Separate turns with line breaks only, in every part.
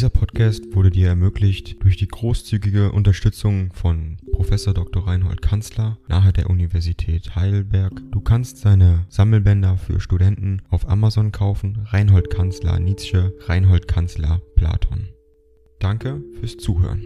Dieser Podcast wurde dir ermöglicht durch die großzügige Unterstützung von Professor Dr. Reinhold Kanzler nahe der Universität Heidelberg. Du kannst seine Sammelbänder für Studenten auf Amazon kaufen. Reinhold Kanzler Nietzsche, Reinhold Kanzler Platon. Danke fürs Zuhören.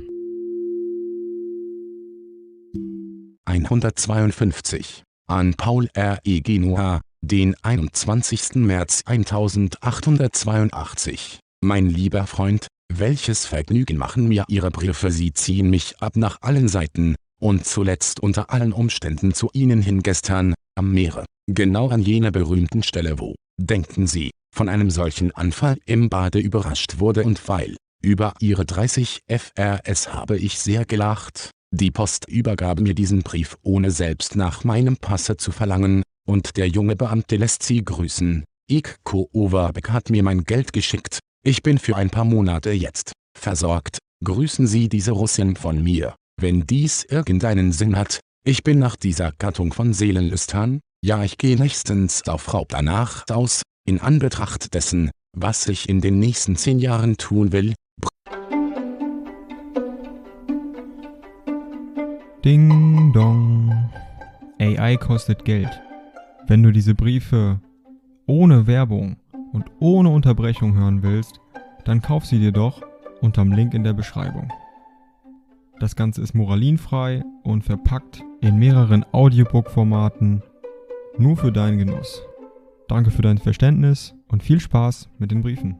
152 an Paul R. E. Genua, den 21. März 1882. Mein lieber Freund, welches Vergnügen machen mir Ihre Briefe Sie ziehen mich ab nach allen Seiten, und zuletzt unter allen Umständen zu Ihnen hin gestern, am Meere, genau an jener berühmten Stelle wo, denken Sie, von einem solchen Anfall im Bade überrascht wurde und weil, über Ihre 30 FRS habe ich sehr gelacht, die Post übergab mir diesen Brief ohne selbst nach meinem Passe zu verlangen, und der junge Beamte lässt Sie grüßen. Ikko Overbeck hat mir mein Geld geschickt, ich bin für ein paar Monate jetzt versorgt. Grüßen Sie diese Russin von mir, wenn dies irgendeinen Sinn hat. Ich bin nach dieser Gattung von Seelenlüstern, ja ich gehe nächstens auf Raub danach aus, in Anbetracht dessen, was ich in den nächsten zehn Jahren tun will,
Ding dong. AI kostet Geld. Wenn du diese Briefe ohne Werbung und ohne Unterbrechung hören willst, dann kauf sie dir doch unterm Link in der Beschreibung. Das Ganze ist moralinfrei und verpackt in mehreren Audiobook-Formaten nur für deinen Genuss. Danke für dein Verständnis und viel Spaß mit den Briefen.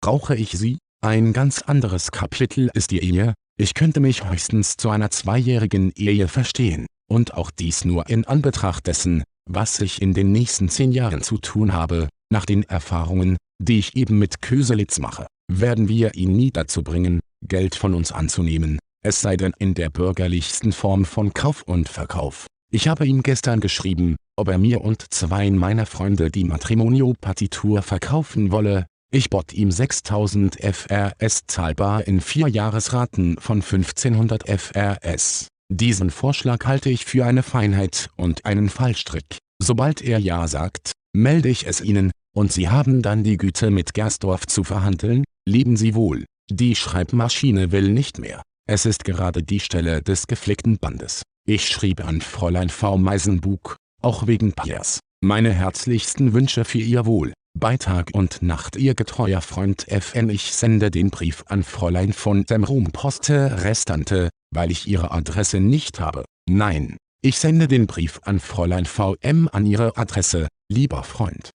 Brauche ich sie? Ein ganz anderes Kapitel ist die Ehe, ich könnte mich höchstens zu einer zweijährigen Ehe verstehen, und auch dies nur in Anbetracht dessen, was ich in den nächsten zehn Jahren zu tun habe, nach den Erfahrungen, die ich eben mit Köselitz mache, werden wir ihn nie dazu bringen, Geld von uns anzunehmen, es sei denn in der bürgerlichsten Form von Kauf und Verkauf. Ich habe ihm gestern geschrieben, ob er mir und zweien meiner Freunde die Matrimonio-Partitur verkaufen wolle, ich bot ihm 6000 FRS zahlbar in vier Jahresraten von 1500 FRS. Diesen Vorschlag halte ich für eine Feinheit und einen Fallstrick. Sobald er Ja sagt, melde ich es Ihnen, und Sie haben dann die Güte mit Gersdorf zu verhandeln, leben Sie wohl. Die Schreibmaschine will nicht mehr. Es ist gerade die Stelle des geflickten Bandes. Ich schrieb an Fräulein V. Meisenbug, auch wegen Piers. Meine herzlichsten Wünsche für Ihr Wohl. Bei Tag und Nacht Ihr getreuer Freund FN Ich sende den Brief an Fräulein von Semrum Poste Restante, weil ich Ihre Adresse nicht habe. Nein, ich sende den Brief an Fräulein VM an Ihre Adresse, lieber Freund.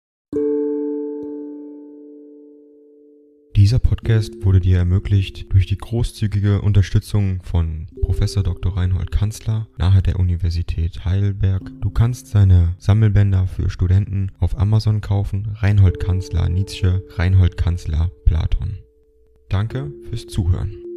Dieser Podcast wurde dir ermöglicht durch die großzügige Unterstützung von Professor Dr. Reinhold Kanzler nahe der Universität Heidelberg. Du kannst seine Sammelbänder für Studenten auf Amazon kaufen. Reinhold Kanzler Nietzsche, Reinhold Kanzler Platon. Danke fürs Zuhören.